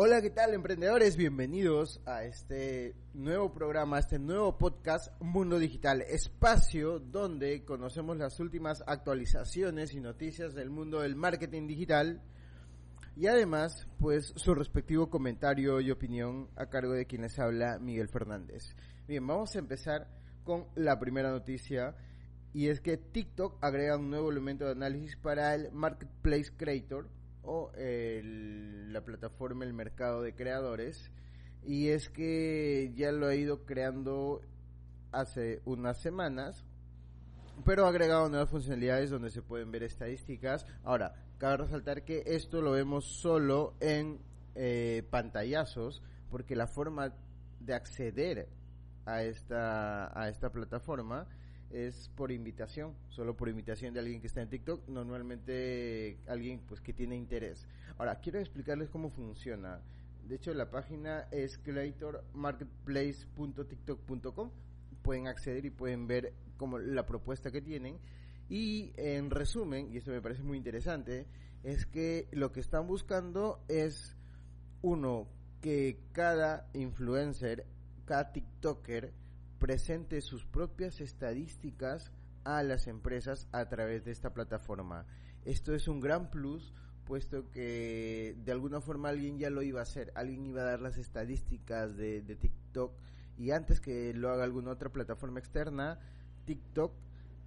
Hola, ¿qué tal emprendedores? Bienvenidos a este nuevo programa, a este nuevo podcast Mundo Digital, espacio donde conocemos las últimas actualizaciones y noticias del mundo del marketing digital y además, pues su respectivo comentario y opinión a cargo de quien les habla Miguel Fernández. Bien, vamos a empezar con la primera noticia y es que TikTok agrega un nuevo elemento de análisis para el Marketplace Creator la plataforma El Mercado de Creadores. Y es que ya lo ha ido creando hace unas semanas, pero ha agregado nuevas funcionalidades donde se pueden ver estadísticas. Ahora, cabe resaltar que esto lo vemos solo en eh, pantallazos, porque la forma de acceder a esta, a esta plataforma es por invitación, solo por invitación de alguien que está en TikTok, normalmente alguien pues que tiene interés. Ahora, quiero explicarles cómo funciona. De hecho, la página es creatormarketplace.tiktok.com. Pueden acceder y pueden ver como la propuesta que tienen. Y en resumen, y esto me parece muy interesante, es que lo que están buscando es uno que cada influencer, cada TikToker presente sus propias estadísticas a las empresas a través de esta plataforma. Esto es un gran plus puesto que de alguna forma alguien ya lo iba a hacer, alguien iba a dar las estadísticas de, TikTok y antes que lo haga alguna otra plataforma externa, TikTok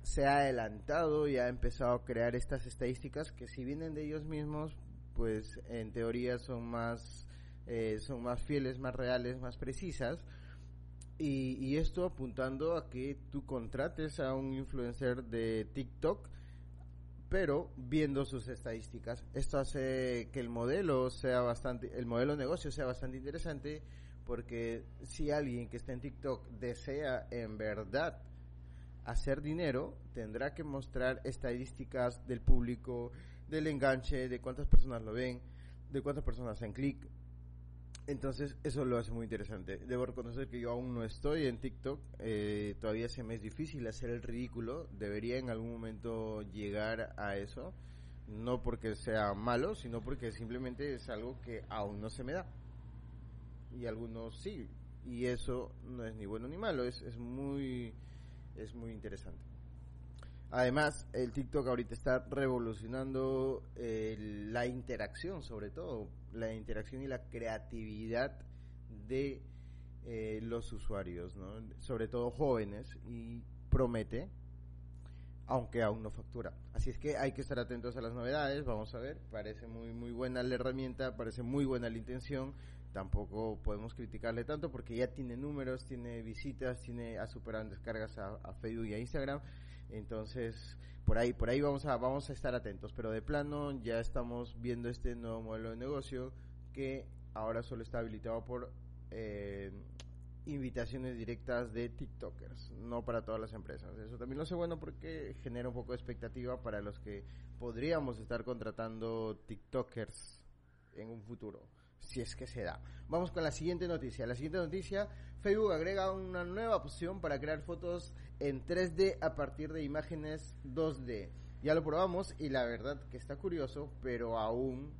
se ha adelantado y ha empezado a crear estas estadísticas que si vienen de ellos mismos, pues en teoría son más, eh, son más fieles, más reales, más precisas y, esto apuntando a que tú contrates a un influencer de TikTok, pero viendo sus estadísticas. Esto hace que el modelo sea bastante, el modelo de negocio sea bastante interesante, porque si alguien que está en TikTok desea en verdad hacer dinero, tendrá que mostrar estadísticas del público, del enganche, de cuántas personas lo ven, de cuántas personas hacen clic, entonces, eso lo hace muy interesante. Debo reconocer que yo aún no estoy en TikTok. Eh, todavía se me es difícil hacer el ridículo. Debería en algún momento llegar a eso. No porque sea malo, sino porque simplemente es algo que aún no se me da. Y algunos sí. Y eso no es ni bueno ni malo. Es, es, muy, es muy interesante. Además, el TikTok ahorita está revolucionando la interacción, sobre todo, la interacción y la creatividad de eh, los usuarios, ¿no? sobre todo jóvenes, y promete, aunque aún no factura. Así es que hay que estar atentos a las novedades, vamos a ver, parece muy muy buena la herramienta, parece muy buena la intención, tampoco podemos criticarle tanto porque ya tiene números, tiene visitas, tiene ha superado descargas a, a Facebook y a Instagram entonces, por ahí, por ahí vamos a, vamos a estar atentos. Pero de plano ya estamos viendo este nuevo modelo de negocio que ahora solo está habilitado por eh, invitaciones directas de TikTokers, no para todas las empresas. Eso también lo sé bueno porque genera un poco de expectativa para los que podríamos estar contratando TikTokers en un futuro si es que se da. Vamos con la siguiente noticia. La siguiente noticia, Facebook agrega una nueva opción para crear fotos en 3D a partir de imágenes 2D. Ya lo probamos y la verdad que está curioso, pero aún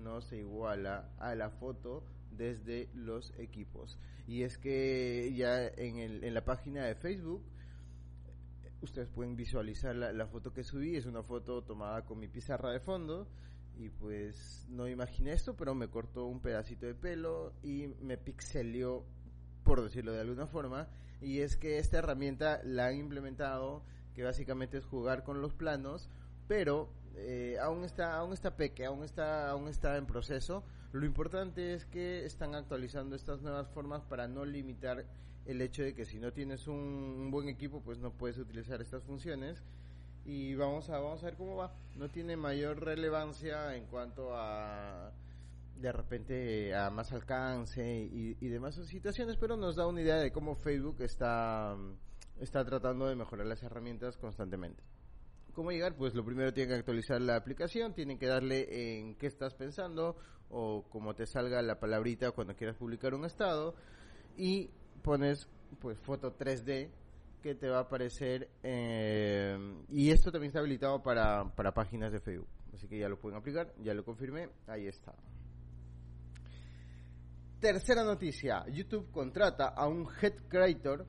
no se iguala a la foto desde los equipos. Y es que ya en, el, en la página de Facebook ustedes pueden visualizar la, la, foto que subí. Es una foto tomada con mi pizarra de fondo y pues no imaginé esto, pero me cortó un pedacito de pelo y me pixelió, por decirlo de alguna forma. Y es que esta herramienta la han implementado, que básicamente es jugar con los planos, pero eh, aún está aún está peque, aún está aún está en proceso. Lo importante es que están actualizando estas nuevas formas para no limitar el hecho de que si no tienes un buen equipo, pues no puedes utilizar estas funciones y vamos a vamos a ver cómo va. No tiene mayor relevancia en cuanto a de repente a más alcance y, y demás situaciones, pero nos da una idea de cómo Facebook está está tratando de mejorar las herramientas constantemente. ¿Cómo llegar? Pues lo primero tienen que actualizar la aplicación, tienen que darle en qué estás pensando o como te salga la palabrita cuando quieras publicar un estado y pones pues foto 3D que te va a aparecer eh, y esto también está habilitado para, para páginas de Facebook así que ya lo pueden aplicar ya lo confirmé ahí está tercera noticia. YouTube contrata a un head creator.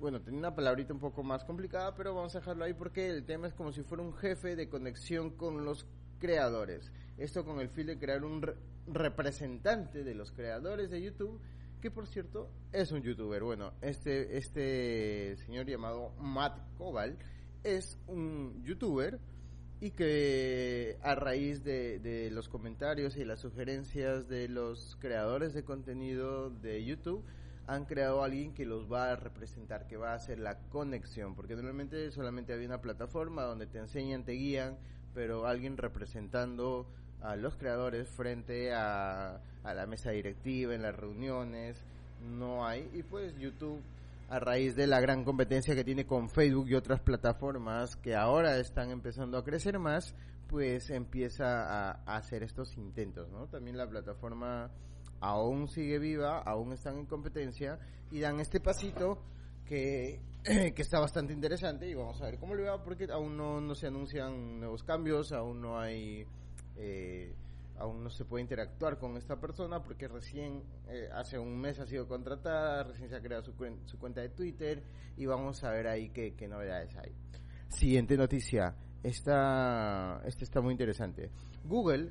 Bueno, tenía una palabrita un poco más complicada, pero vamos a dejarlo ahí porque el tema es como si fuera un jefe de conexión con los creadores. Esto con el fin de crear un representante de los creadores de YouTube, que por cierto es un youtuber. Bueno, este, este señor llamado Matt Koval es un youtuber y que a raíz de, de, los comentarios y las sugerencias de los creadores de contenido de YouTube han creado a alguien que los va a representar, que va a hacer la conexión, porque normalmente solamente había una plataforma donde te enseñan, te guían, pero alguien representando a los creadores frente a, a la mesa directiva, en las reuniones, no hay, y pues YouTube a raíz de la gran competencia que tiene con Facebook y otras plataformas que ahora están empezando a crecer más, pues empieza a, hacer estos intentos, ¿no? También la plataforma aún sigue viva, aún están en competencia y dan este pasito que, que está bastante interesante y vamos a ver cómo le va porque aún no, no se anuncian nuevos cambios, aún no hay... Eh, aún no se puede interactuar con esta persona porque recién eh, hace un mes ha sido contratada, recién se ha creado su, su cuenta de Twitter y vamos a ver ahí qué, qué novedades hay. Siguiente noticia, esta, esta está muy interesante. Google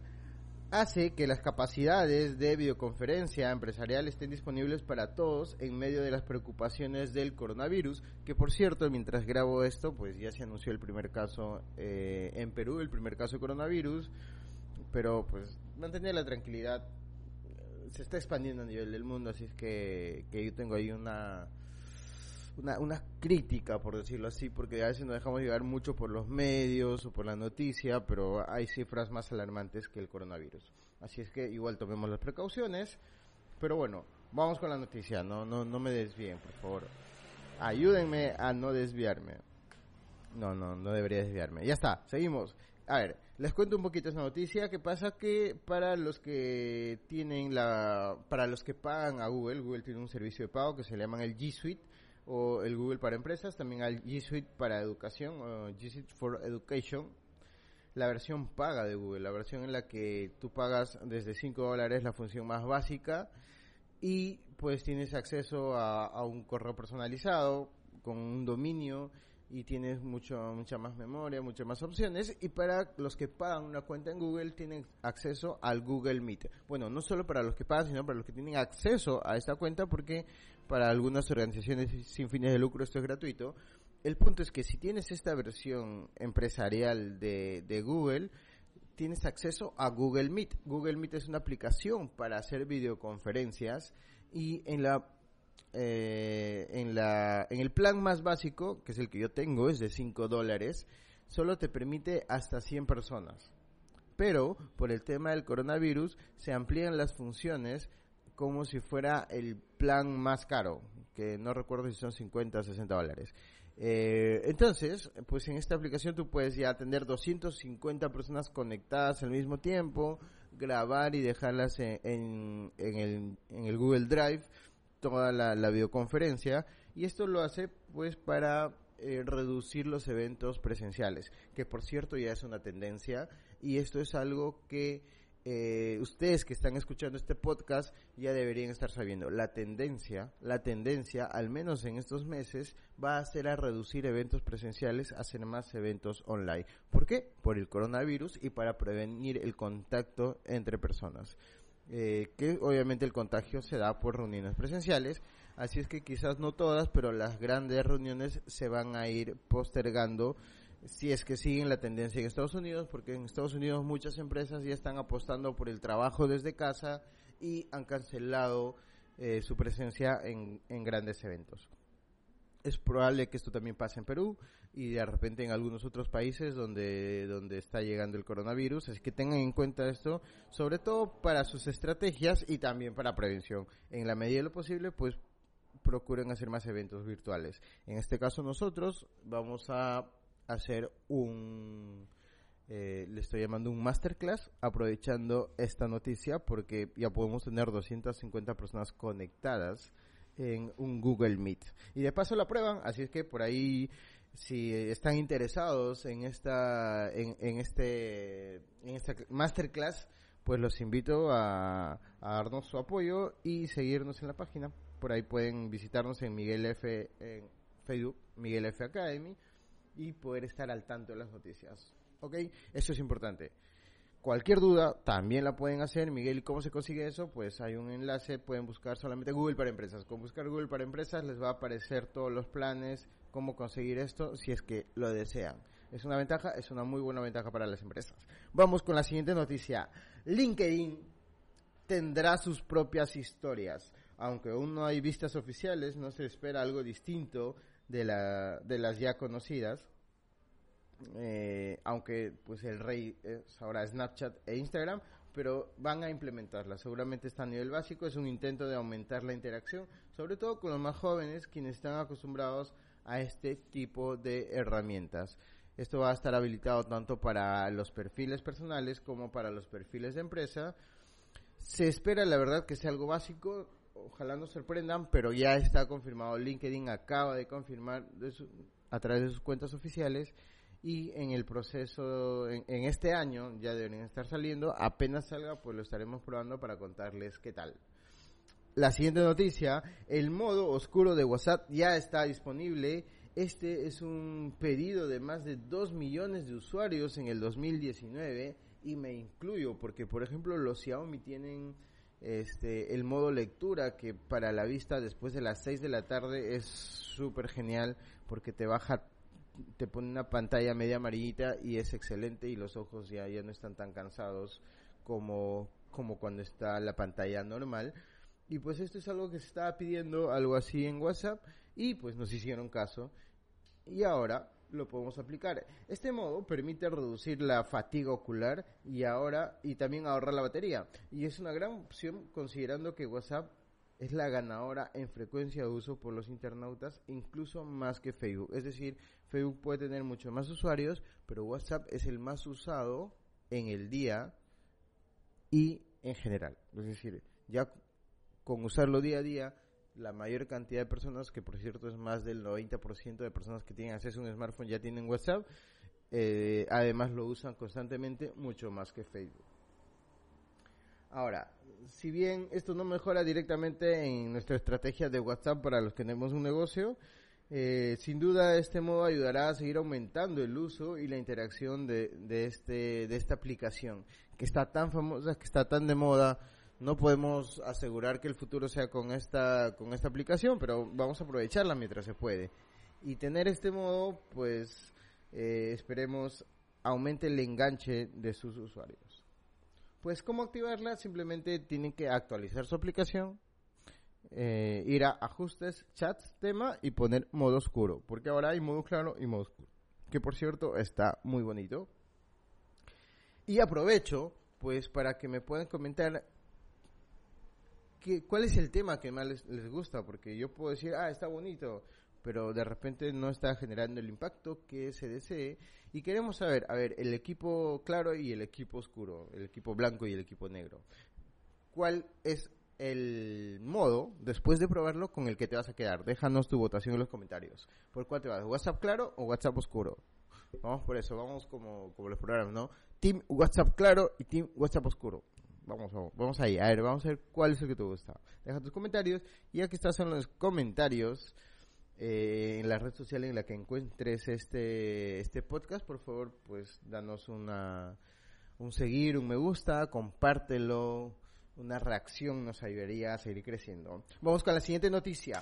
hace que las capacidades de videoconferencia empresarial estén disponibles para todos en medio de las preocupaciones del coronavirus, que por cierto, mientras grabo esto, pues ya se anunció el primer caso eh, en Perú, el primer caso de coronavirus, pero pues mantener la tranquilidad se está expandiendo a nivel del mundo, así es que, que yo tengo ahí una, una, una crítica, por decirlo así, porque a veces nos dejamos llevar mucho por los medios o por la noticia, pero hay cifras más alarmantes que el coronavirus. Así es que igual tomemos las precauciones, pero bueno, vamos con la noticia, no, no, no me desvíen, por favor. Ayúdenme a no desviarme. No, no, no debería desviarme. Ya está, seguimos. A ver, les cuento un poquito esa noticia que pasa que para los que tienen la para los que pagan a Google, Google tiene un servicio de pago que se llama el G Suite o el Google para empresas, también hay G Suite para educación o G Suite for Education. La versión paga de Google, la versión en la que tú pagas desde 5 dólares la función más básica y pues tienes acceso a un correo personalizado con un dominio y tienes mucho, mucha más memoria, muchas más opciones. Y para los que pagan una cuenta en Google, tienen acceso al Google Meet. Bueno, no solo para los que pagan, sino para los que tienen acceso a esta cuenta, porque para algunas organizaciones sin fines de lucro esto es gratuito. El punto es que si tienes esta versión empresarial de, de Google, tienes acceso a Google Meet. Google Meet es una aplicación para hacer videoconferencias y en la eh, en, la, en el plan más básico, que es el que yo tengo, es de 5 dólares, solo te permite hasta 100 personas. Pero por el tema del coronavirus se amplían las funciones como si fuera el plan más caro, que no recuerdo si son 50 o 60 dólares. Eh, entonces, pues en esta aplicación tú puedes ya tener 250 personas conectadas al mismo tiempo, grabar y dejarlas en, en, el, en el Google Drive toda la, videoconferencia y esto lo hace pues para eh, reducir los eventos presenciales, que por cierto ya es una tendencia y esto es algo que eh, ustedes que están escuchando este podcast ya deberían estar sabiendo. La tendencia, la tendencia, al menos en estos meses, va a ser a reducir eventos presenciales, a hacer más eventos online. ¿Por qué? Por el coronavirus y para prevenir el contacto entre personas. Eh, que obviamente el contagio se da por reuniones presenciales, así es que quizás no todas, pero las grandes reuniones se van a ir postergando si es que siguen la tendencia en Estados Unidos, porque en Estados Unidos muchas empresas ya están apostando por el trabajo desde casa y han cancelado eh, su presencia en grandes eventos es probable que esto también pase en Perú y de repente en algunos otros países donde, donde está llegando el coronavirus. Así que tengan en cuenta esto, sobre todo para sus estrategias y también para prevención. En la medida de lo posible, pues procuren hacer más eventos virtuales. En este caso nosotros vamos a hacer un, eh, le estoy llamando un masterclass, aprovechando esta noticia porque ya podemos tener 250 personas conectadas en un Google Meet. Y de paso la prueban, así es que por ahí si están interesados en esta en, en este en esta masterclass pues los invito a, a darnos su apoyo y seguirnos en la página. Por ahí pueden visitarnos en Miguel F en Facebook, Miguel F Academy y poder estar al tanto de las noticias. ¿Ok? Eso es importante. Cualquier duda también la pueden hacer. Miguel, ¿cómo se consigue eso? Pues hay un enlace, pueden buscar solamente Google para empresas. Con buscar Google para empresas les va a aparecer todos los planes, cómo conseguir esto, si es que lo desean. Es una ventaja, es una muy buena ventaja para las empresas. Vamos con la siguiente noticia. LinkedIn tendrá sus propias historias. Aunque aún no hay vistas oficiales, no se espera algo distinto de, la, de las ya conocidas eh, aunque pues el rey es ahora Snapchat e Instagram, pero van a implementarla. Seguramente está a nivel básico, es un intento de aumentar la interacción, sobre todo con los más jóvenes, quienes están acostumbrados a este tipo de herramientas. Esto va a estar habilitado tanto para los perfiles personales como para los perfiles de empresa. Se espera, la verdad, que sea algo básico. Ojalá no sorprendan, pero ya está confirmado. LinkedIn acaba de confirmar a través de sus cuentas oficiales y en el proceso, en, este año, ya deberían estar saliendo, apenas salga, pues lo estaremos probando para contarles qué tal. La siguiente noticia, el modo oscuro de WhatsApp ya está disponible. Este es un pedido de más de 2 millones de usuarios en el 2019 y me incluyo porque, por ejemplo, los Xiaomi tienen este el modo lectura que para la vista después de las 6 de la tarde es súper genial porque te baja te pone una pantalla media amarillita y es excelente y los ojos ya, ya no están tan cansados como, como cuando está la pantalla normal. Y pues esto es algo que se estaba pidiendo, algo así en WhatsApp, y pues nos hicieron caso. Y ahora lo podemos aplicar. Este modo permite reducir la fatiga ocular y ahora y también ahorrar la batería. Y es una gran opción considerando que WhatsApp es la ganadora en frecuencia de uso por los internautas, incluso más que Facebook. Es decir, Facebook puede tener muchos más usuarios, pero WhatsApp es el más usado en el día y en general. Es decir, ya con usarlo día a día, la mayor cantidad de personas, que por cierto es más del 90% de personas que tienen acceso a un smartphone ya tienen WhatsApp, eh, además lo usan constantemente mucho más que Facebook. Ahora, si bien esto no mejora directamente en nuestra estrategia de WhatsApp para los que tenemos un negocio, eh, sin duda este modo ayudará a seguir aumentando el uso y la interacción de, de, este, de esta aplicación que está tan famosa, que está tan de moda. No podemos asegurar que el futuro sea con esta, con esta aplicación, pero vamos a aprovecharla mientras se puede. Y tener este modo, pues eh, esperemos aumente el enganche de sus usuarios. Pues cómo activarla, simplemente tienen que actualizar su aplicación, eh, ir a ajustes, chats, tema y poner modo oscuro, porque ahora hay modo claro y modo oscuro, que por cierto está muy bonito. Y aprovecho, pues, para que me puedan comentar cuál es el tema que más les, les gusta, porque yo puedo decir, ah, está bonito, pero de repente no está generando el impacto que se desee. Y queremos saber, a ver, el equipo claro y el equipo oscuro, el equipo blanco y el equipo negro. ¿Cuál es el modo, después de probarlo, con el que te vas a quedar? Déjanos tu votación en los comentarios. ¿Por cuál te vas? ¿WhatsApp claro o WhatsApp oscuro? Vamos por eso, vamos como, como los programas, ¿no? Team WhatsApp claro y Team WhatsApp oscuro. Vamos, vamos, vamos ahí. A ver, vamos a ver cuál es el que te gusta. Deja tus comentarios. Y aquí estás en los comentarios, eh, en la red social en la que encuentres este, este podcast, por favor, pues danos una, un seguir, un me gusta, compártelo, una reacción nos ayudaría a seguir creciendo. Vamos con la siguiente noticia.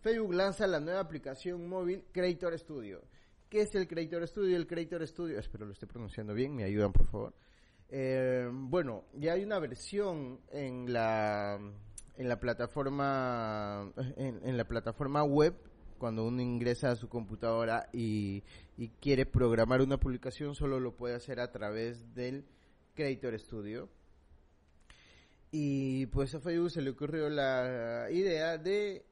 Facebook lanza la nueva aplicación móvil Creator Studio. ¿Qué es el Creator Studio? El Creator Studio, espero lo esté pronunciando bien, me ayudan por favor. Eh, bueno, ya hay una versión en la en la plataforma en, la plataforma web cuando uno ingresa a su computadora y, quiere programar una publicación solo lo puede hacer a través del Creator Studio y pues a Facebook se le ocurrió la idea de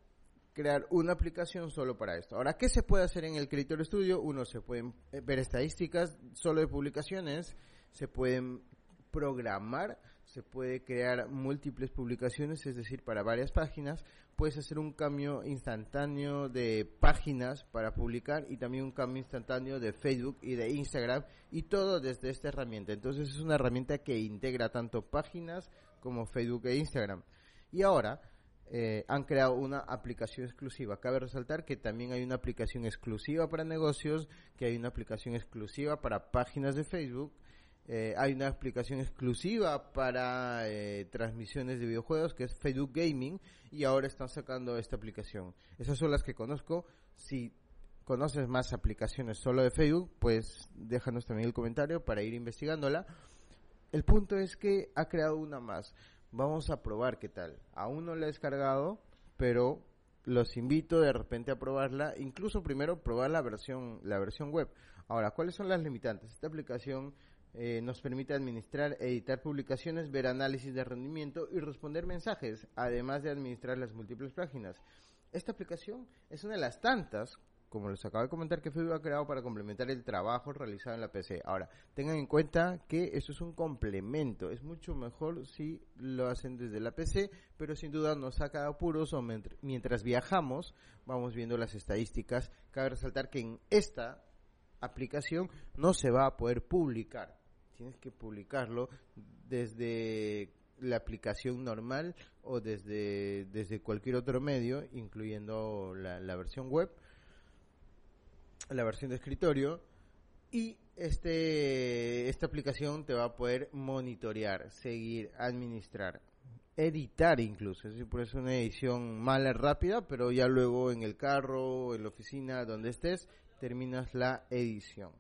crear una aplicación solo para esto. Ahora, ¿qué se puede hacer en el Creator Studio? Uno, se pueden ver estadísticas solo de publicaciones, se pueden programar se puede crear múltiples publicaciones, es decir, para varias páginas. Puedes hacer un cambio instantáneo de páginas para publicar y también un cambio instantáneo de Facebook y de Instagram y todo desde esta herramienta. Entonces es una herramienta que integra tanto páginas como Facebook e Instagram. Y ahora eh, han creado una aplicación exclusiva. Cabe resaltar que también hay una aplicación exclusiva para negocios, que hay una aplicación exclusiva para páginas de Facebook eh, hay una aplicación exclusiva para eh, transmisiones de videojuegos que es Facebook Gaming y ahora están sacando esta aplicación. Esas son las que conozco. Si conoces más aplicaciones solo de Facebook, pues déjanos también el comentario para ir investigándola. El punto es que ha creado una más. Vamos a probar qué tal. Aún no la he descargado, pero los invito de repente a probarla, incluso primero probar la versión la versión web. Ahora, ¿cuáles son las limitantes? Esta aplicación eh, nos permite administrar, editar publicaciones, ver análisis de rendimiento y responder mensajes, además de administrar las múltiples páginas. Esta aplicación es una de las tantas, como les acabo de comentar, que Facebook ha creado para complementar el trabajo realizado en la PC. Ahora, tengan en cuenta que esto es un complemento, es mucho mejor si lo hacen desde la PC, pero sin duda nos saca apuros o mientras viajamos vamos viendo las estadísticas. Cabe resaltar que en esta aplicación no se va a poder publicar tienes que publicarlo desde la aplicación normal o desde, desde cualquier otro medio, incluyendo la, versión web, la versión de escritorio, y este, esta aplicación te va a poder monitorear, seguir, administrar, editar incluso. Es decir, por eso una edición mala, rápida, pero ya luego en el carro, en la oficina, donde estés, terminas la edición.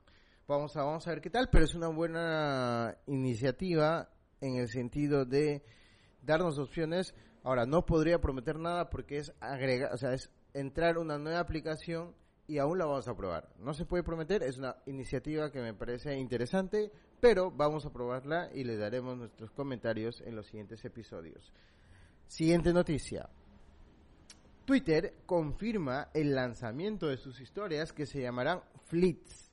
Vamos a, vamos a ver qué tal, pero es una buena iniciativa en el sentido de darnos opciones. Ahora, no podría prometer nada porque es agregar, o sea, es entrar una nueva aplicación y aún la vamos a probar. No se puede prometer, es una iniciativa que me parece interesante, pero vamos a probarla y le daremos nuestros comentarios en los siguientes episodios. Siguiente noticia. Twitter confirma el lanzamiento de sus historias que se llamarán Fleets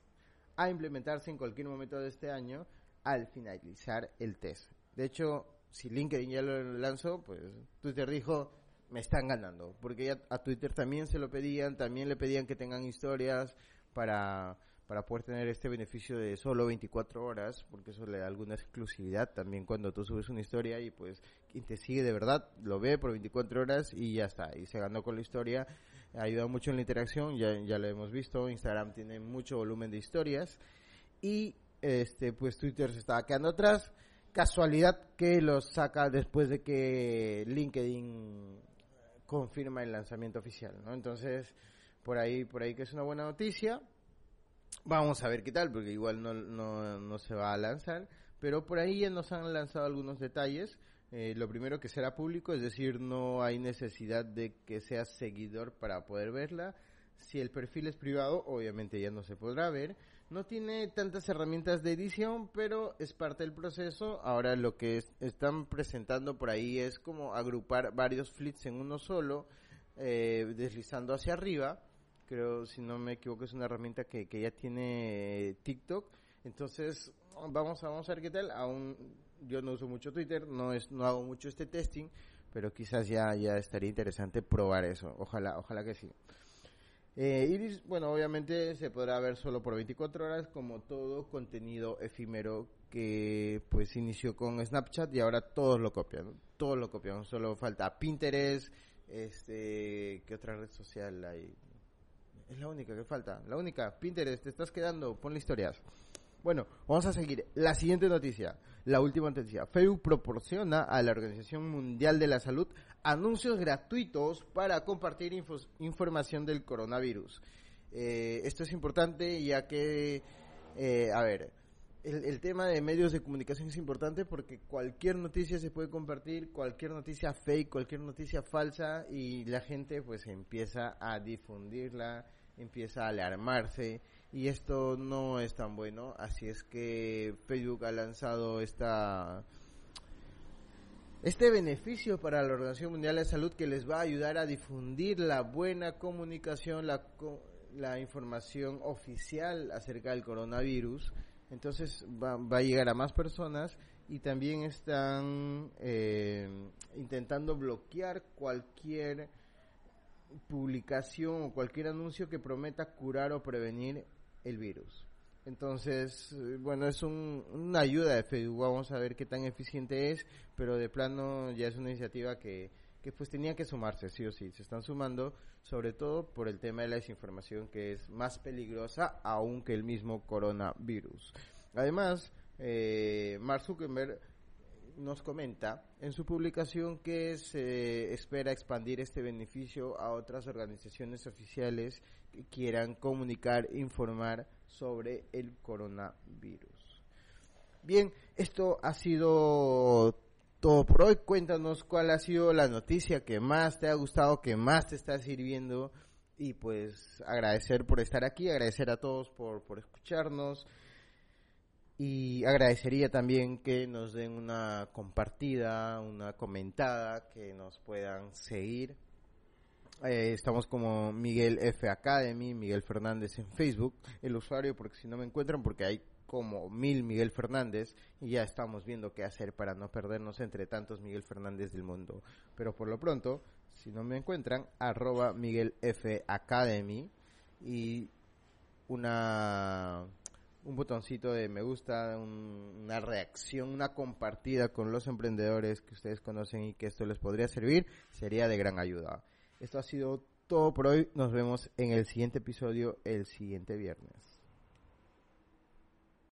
a implementarse en cualquier momento de este año al finalizar el test. De hecho, si LinkedIn ya lo lanzó, pues Twitter dijo, me están ganando, porque ya a Twitter también se lo pedían, también le pedían que tengan historias para, para poder tener este beneficio de solo 24 horas, porque eso le da alguna exclusividad también cuando tú subes una historia y pues quien te sigue de verdad lo ve por 24 horas y ya está, y se ganó con la historia ayuda mucho en la interacción, ya, ya lo hemos visto, Instagram tiene mucho volumen de historias y este pues Twitter se estaba quedando atrás. Casualidad que los saca después de que LinkedIn confirma el lanzamiento oficial, ¿no? Entonces, por ahí, por ahí que es una buena noticia. Vamos a ver qué tal, porque igual no, no, no se va a lanzar, pero por ahí ya nos han lanzado algunos detalles. Eh, lo primero que será público, es decir, no hay necesidad de que seas seguidor para poder verla. Si el perfil es privado, obviamente ya no se podrá ver. No tiene tantas herramientas de edición, pero es parte del proceso. Ahora lo que están presentando por ahí es como agrupar varios flits en uno solo, eh, deslizando hacia arriba. Creo, si no me equivoco, es una herramienta que, que ya tiene TikTok. Entonces, vamos vamos a ver qué tal. Aún yo no uso mucho Twitter, no es, no hago mucho este testing, pero quizás ya, ya estaría interesante probar eso. Ojalá, ojalá que sí. Eh, Iris, bueno, obviamente se podrá ver solo por 24 horas, como todo contenido efímero que pues inició con Snapchat y ahora todos lo copian, todos lo copian, solo falta Pinterest, este, ¿qué otra red social hay? Es la única que falta, la única, Pinterest, te estás quedando, ponle historias. Bueno, vamos a seguir. La siguiente noticia, la última noticia. Facebook proporciona a la Organización Mundial de la Salud anuncios gratuitos para compartir información del coronavirus. Eh, esto es importante ya que, eh, a ver, el, el, tema de medios de comunicación es importante porque cualquier noticia se puede compartir, cualquier noticia fake, cualquier noticia falsa y la gente pues empieza a difundirla, empieza a alarmarse y esto no es tan bueno, así es que Facebook ha lanzado esta este beneficio para la Organización Mundial de Salud que les va a ayudar a difundir la buena comunicación, la, la información oficial acerca del coronavirus. Entonces va, va, a llegar a más personas y también están eh, intentando bloquear cualquier publicación o cualquier anuncio que prometa curar o prevenir el virus. Entonces, eh, bueno, es una ayuda de Facebook, vamos a ver qué tan eficiente es, pero de plano ya es una iniciativa que, que pues tenía que sumarse, sí o sí, se están sumando, sobre todo por el tema de la desinformación que es más peligrosa aún que el mismo coronavirus. Además, eh, Mark Zuckerberg nos comenta en su publicación que se espera expandir este beneficio a otras organizaciones oficiales que quieran comunicar, informar sobre el coronavirus. Bien, esto ha sido todo por hoy. Cuéntanos cuál ha sido la noticia que más te ha gustado, que más te está sirviendo y pues agradecer por estar aquí, agradecer a todos por, por escucharnos. Y agradecería también que nos den una compartida, una comentada, que nos puedan seguir. Eh, estamos como Miguel F Academy, Miguel Fernández en Facebook, el usuario, porque si no me encuentran, porque hay como mil Miguel Fernández y ya estamos viendo qué hacer para no perdernos entre tantos Miguel Fernández del mundo. Pero por lo pronto, si no me encuentran, arroba Miguel F Academy y una un botoncito de me gusta, una reacción, una compartida con los emprendedores que ustedes conocen y que esto les podría servir, sería de gran ayuda. Esto ha sido todo por hoy. Nos vemos en el siguiente episodio el siguiente viernes.